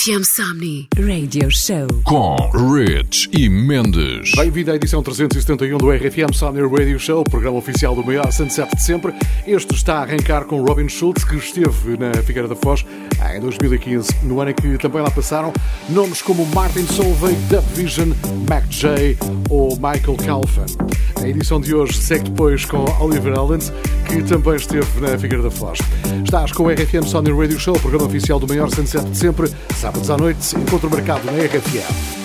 RFM Somni Radio Show com Rich e Mendes. Bem-vindo à edição 371 do RFM Somni Radio Show, programa oficial do maior sunset de sempre. Este está a arrancar com Robin Schultz, que esteve na Figueira da Foz em 2015, no ano em que também lá passaram nomes como Martin Solveig, Dub Vision, Mac J ou Michael Calfan. A edição de hoje segue depois com Oliver Ellens, que também esteve na Figueira da Foz. Estás com o RFM Sony Radio Show, programa oficial do maior sunset de sempre, sábados à noite, encontro marcado na RFM.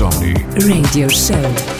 Radio Show.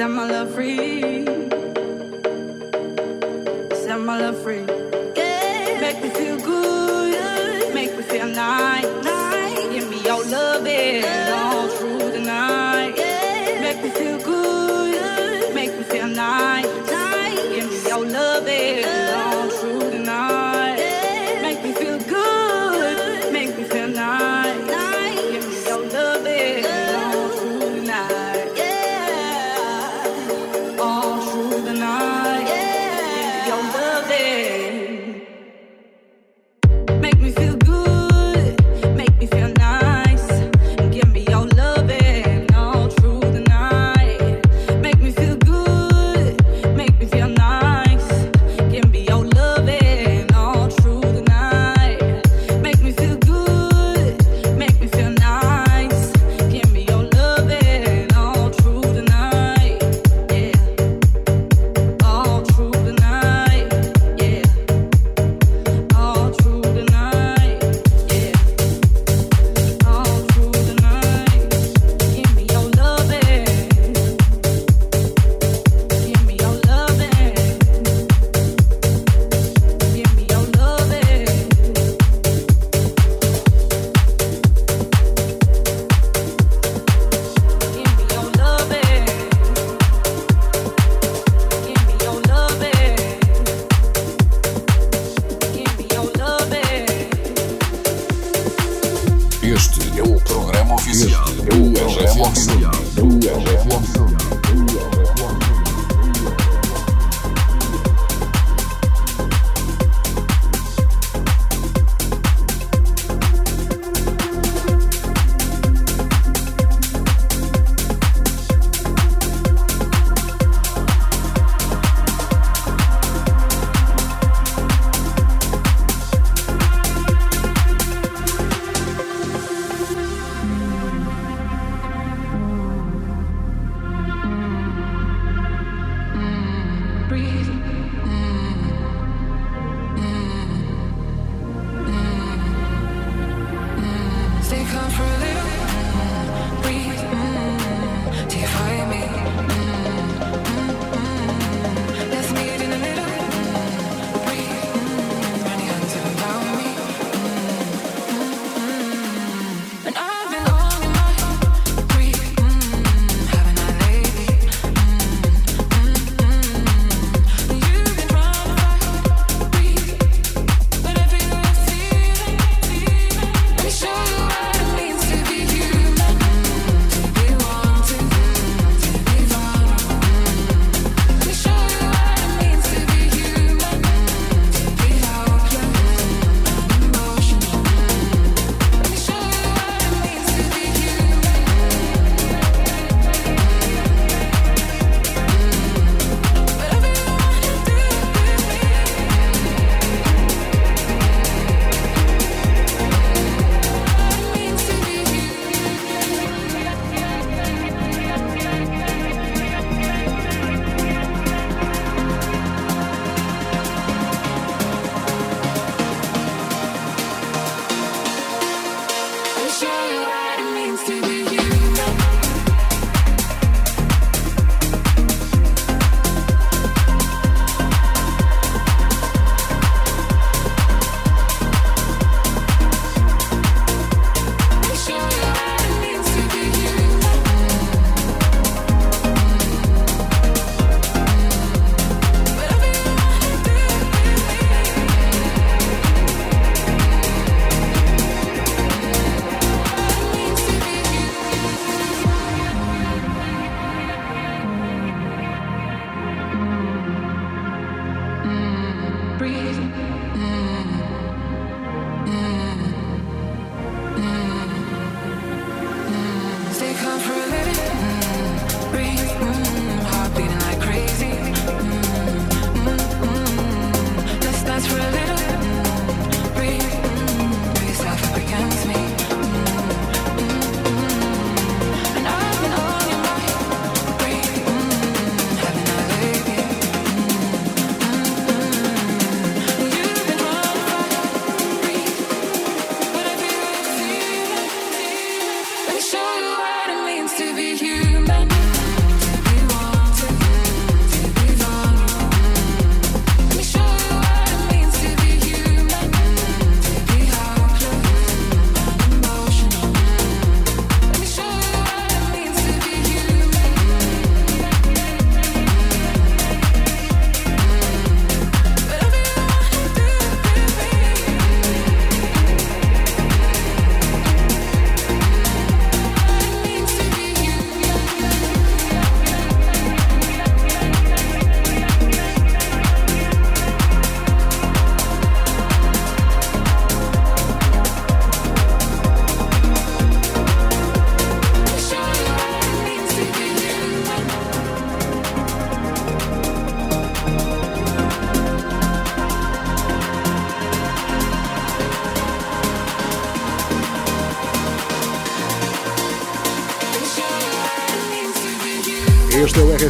Set my love free. Set my love free.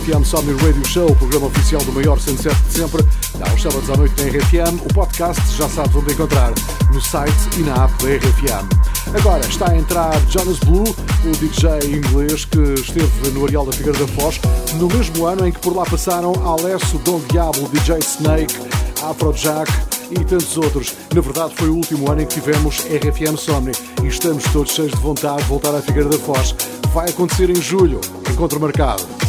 RFM Somni Radio Show, o programa oficial do maior 107 de sempre, dá os sábados à noite na RFM. O podcast já sabes onde encontrar, no site e na app da RFM. Agora está a entrar Jonas Blue, o DJ inglês que esteve no Areal da Figueira da Foz, no mesmo ano em que por lá passaram Alessio Dom Diablo, DJ Snake, Afrojack, e tantos outros. Na verdade, foi o último ano em que tivemos RFM Somni e estamos todos cheios de vontade de voltar à Figueira da Foz. Vai acontecer em julho. Encontro marcado.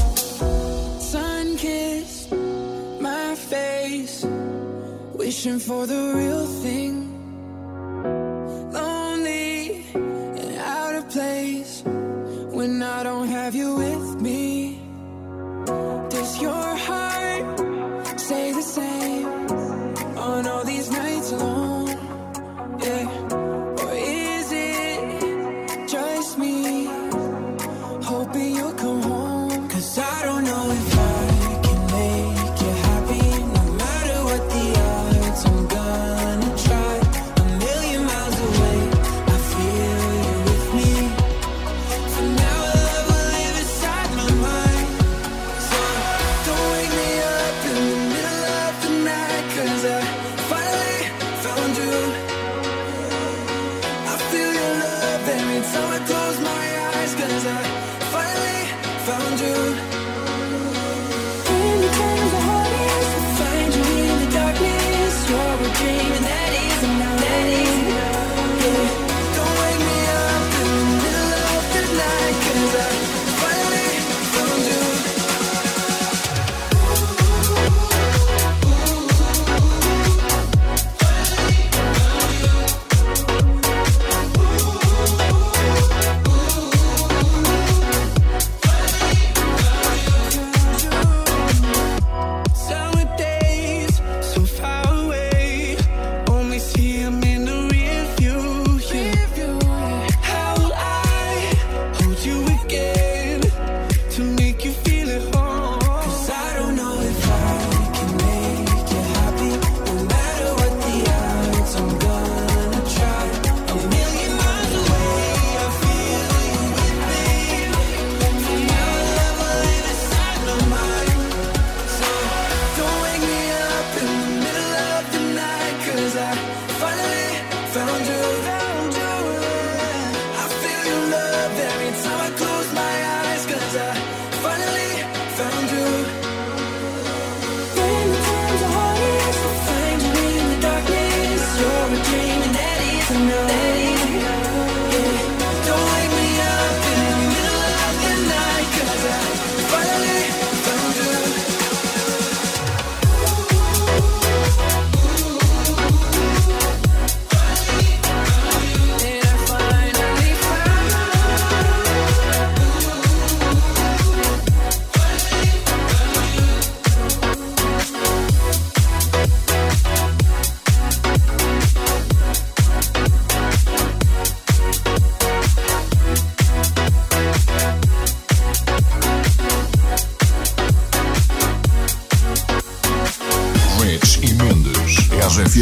for the real thing.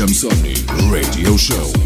I'm Sunny Radio Show.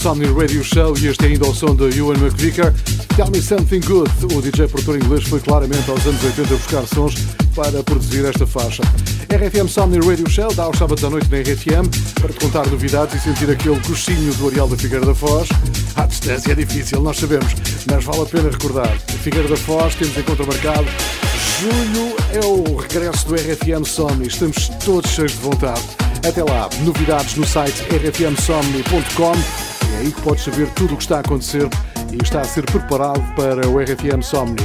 Somni Radio Show e este é ainda o som de Ewan McVicker. Tell Me Something Good. O DJ produtor inglês foi claramente aos anos 80 a buscar sons para produzir esta faixa. RFM Somni Radio Show dá aos sábados à noite na RFM para te contar novidades e sentir aquele coxinho do areal da Figueira da Foz. A distância é difícil, nós sabemos, mas vale a pena recordar. Figueira da Foz, temos encontro marcado Julho é o regresso do RFM Somni. Estamos todos cheios de vontade. Até lá, novidades no site rfmsomni.com é aí que podes saber tudo o que está a acontecer e está a ser preparado para o RFM Somni.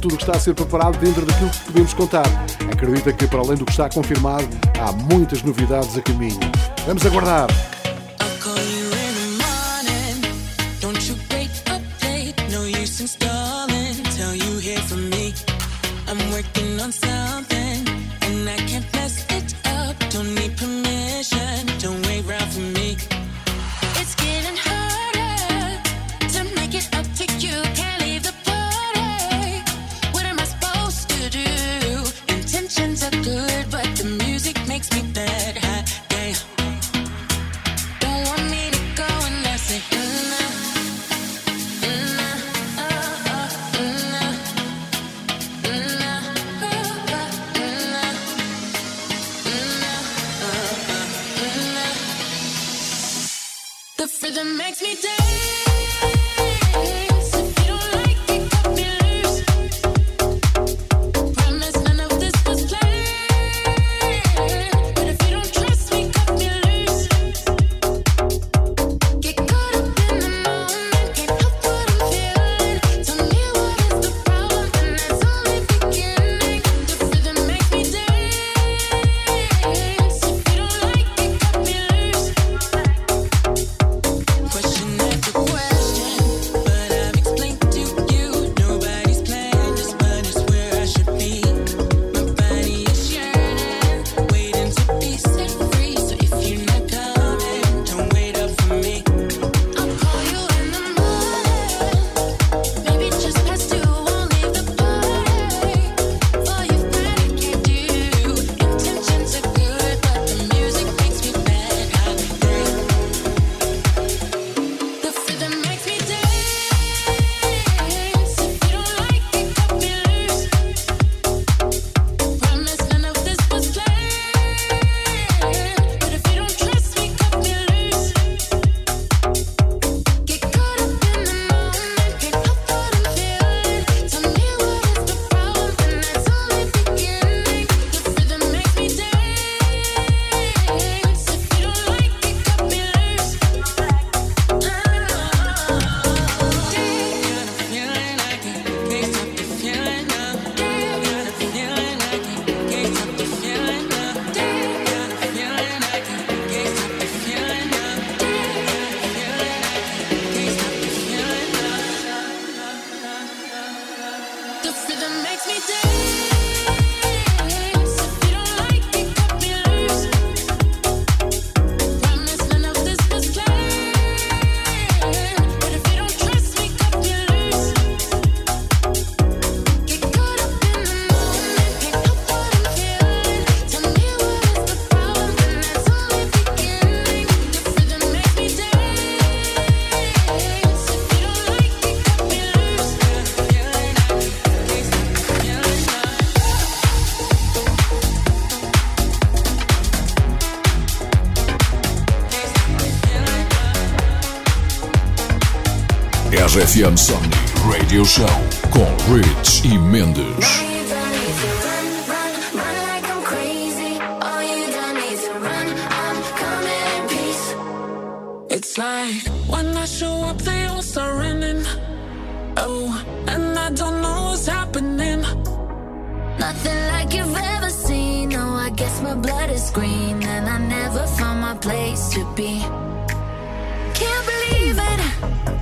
Tudo o que está a ser preparado dentro daquilo que podemos contar. Acredita que, para além do que está confirmado, há muitas novidades a caminho. Vamos aguardar! FM Sonic Radio Show com Rich e Mendes. It's like when I show up, they all start running. Oh, and I don't know what's happening. Nothing like you've ever seen. Oh, I guess my blood is green, and I never found my place to be. Can't believe it.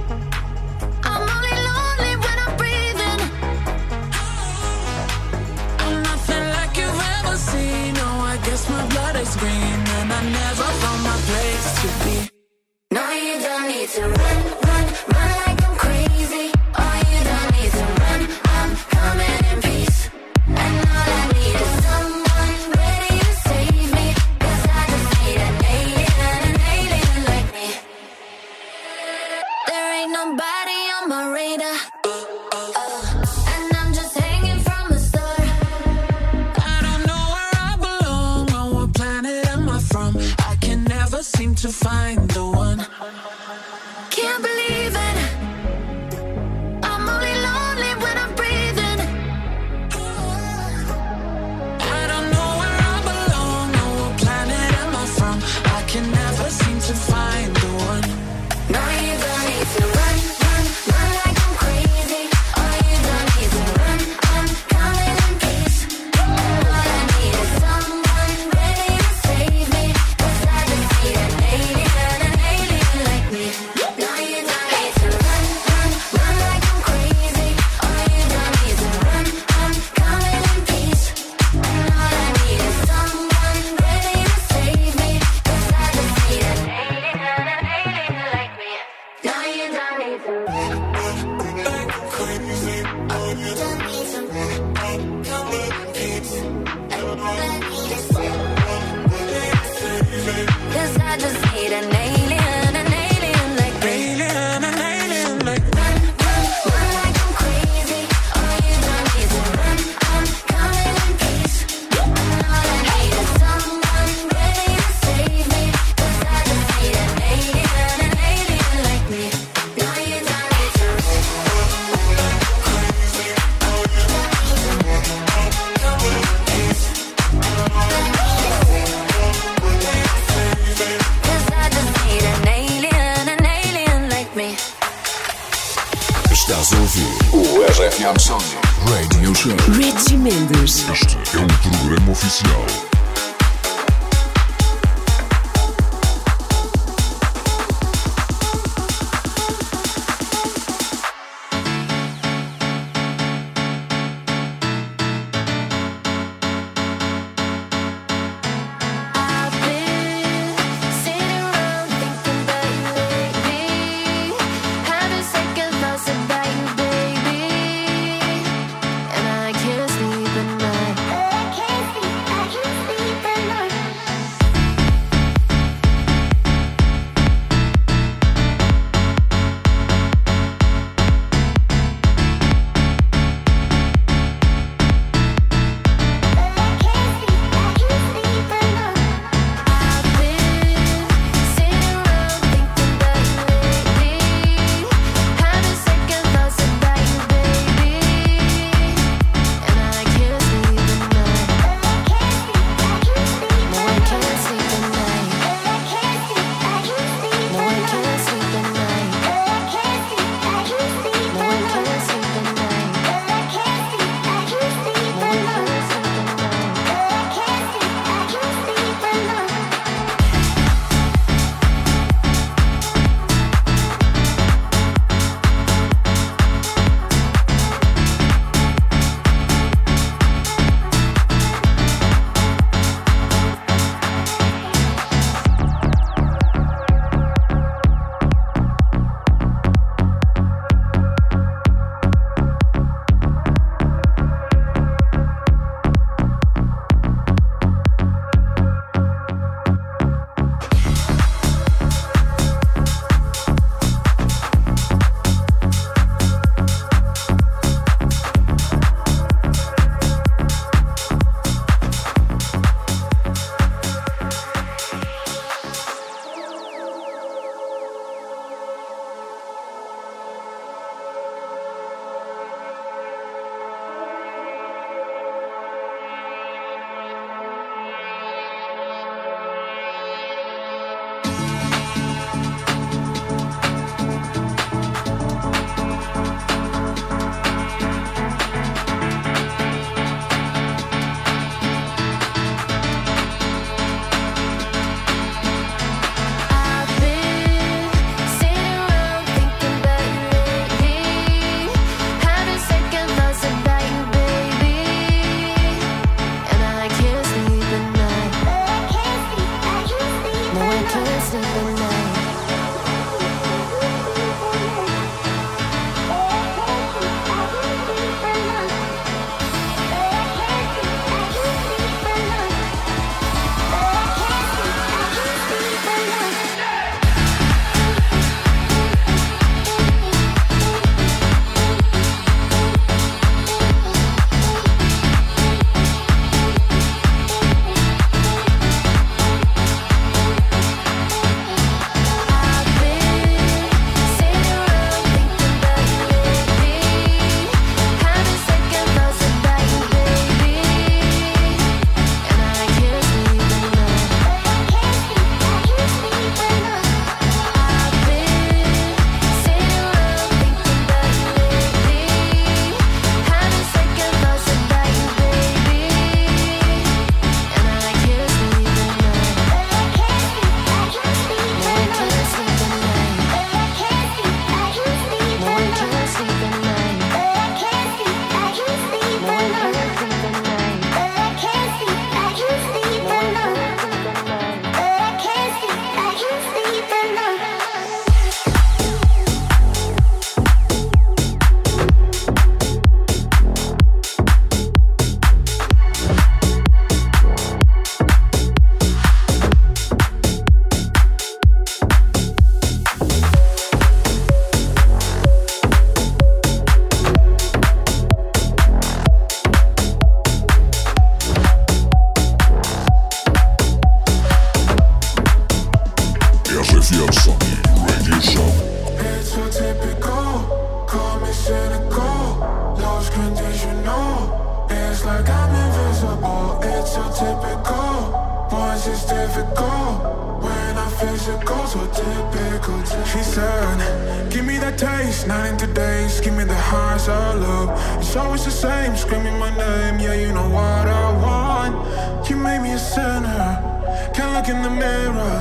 Typical. She said, Give me that taste, not in today's. Give me the highs I love. It's always the same, screaming my name. Yeah, you know what I want. You made me a sinner. Can't look in the mirror.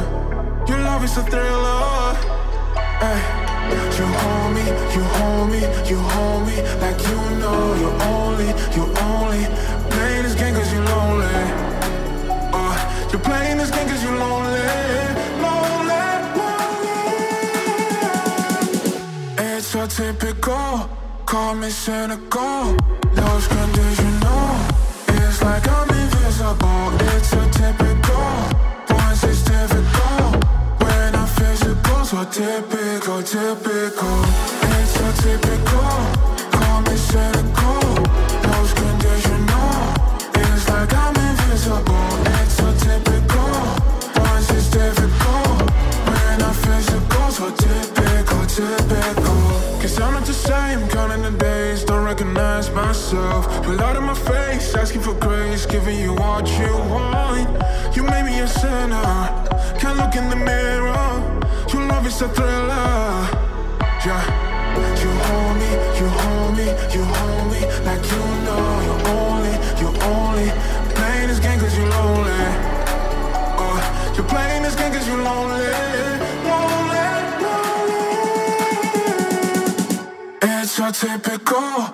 Your love is a thriller. Ay. You hold me, you hold me, you hold me like you know you're only, you're only playing this game cause you're lonely. Uh, you're playing this game cause you're lonely, call me cynical, lost conditional. It's like I'm invisible. It's so typical, once it's difficult. When I'm physical, so typical, typical. It's so typical. Call me cynical, recognize myself. You lied in my face, asking for grace, giving you what you want. You made me a sinner, can't look in the mirror. Your love is a thriller. Yeah. You hold me, you hold me, you hold me like you know you're only, you're only playing this game cause you lonely. Uh, you're playing this game cause you lonely. Lonely, lonely. It's so typical,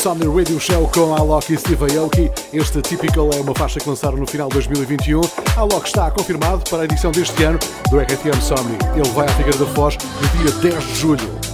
RFM Somni Radio Show com Alok e Steve Aoki. Este Typical é uma faixa que lançaram no final de 2021. Alok está confirmado para a edição deste ano do RFM Somni. Ele vai à Figueira da Foz no dia 10 de julho.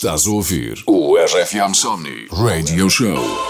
Estás a ouvir o RFM Sony Radio Show.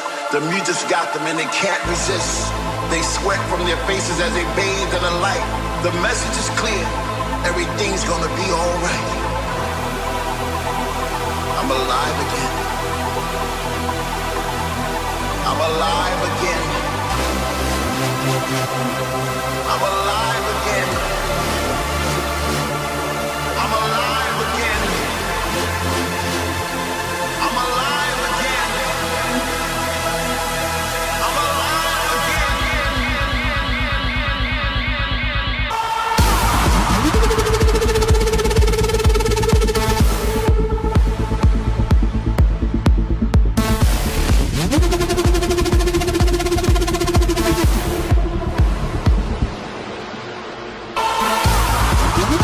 The music's got them and they can't resist. They sweat from their faces as they bathe in the light. The message is clear. Everything's gonna be alright. I'm alive again. I'm alive again. I'm alive again.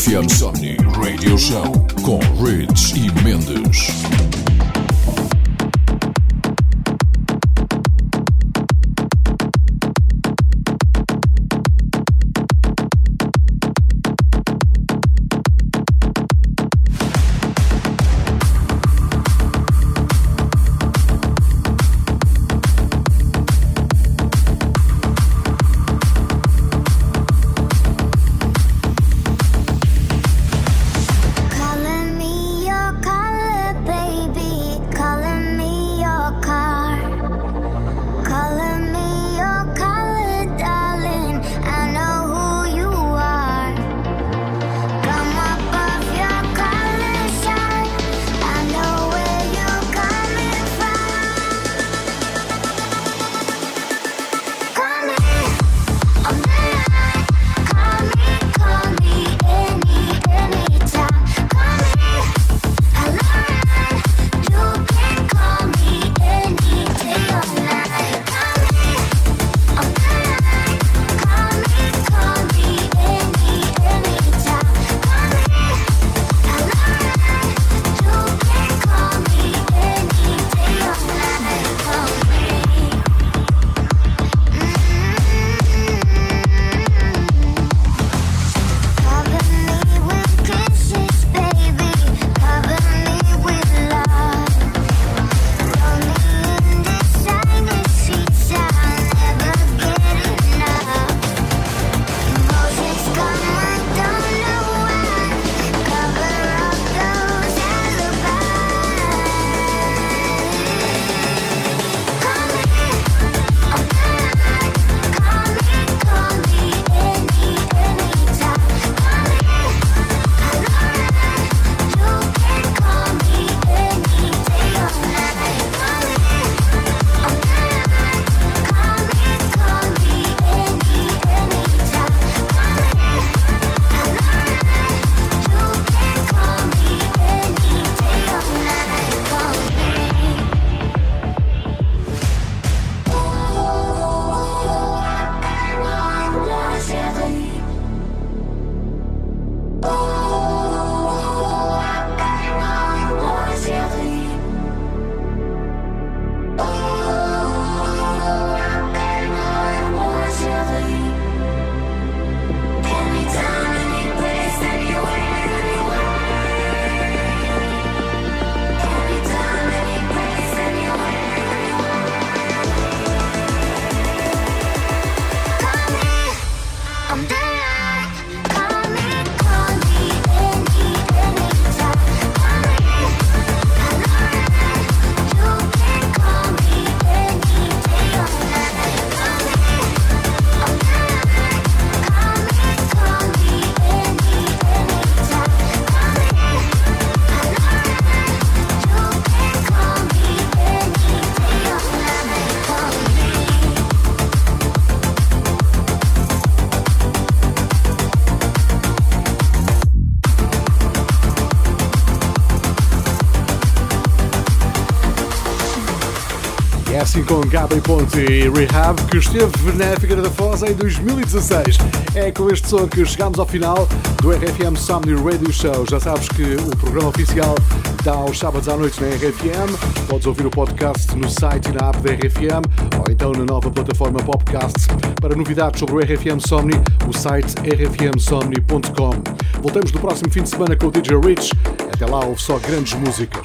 FM Somni. Gabi Ponte e Rehab, que esteve na Figueira da Foz em 2016. É com este som que chegamos ao final do RFM Somni Radio Show. Já sabes que o programa oficial dá aos sábados à noite na RFM. Podes ouvir o podcast no site e na app da RFM ou então na nova plataforma Popcast. Para novidades sobre o RFM Somni, o site rfmsomni.com. Voltamos no próximo fim de semana com o DJ Rich. Até lá, ouve só grandes músicas.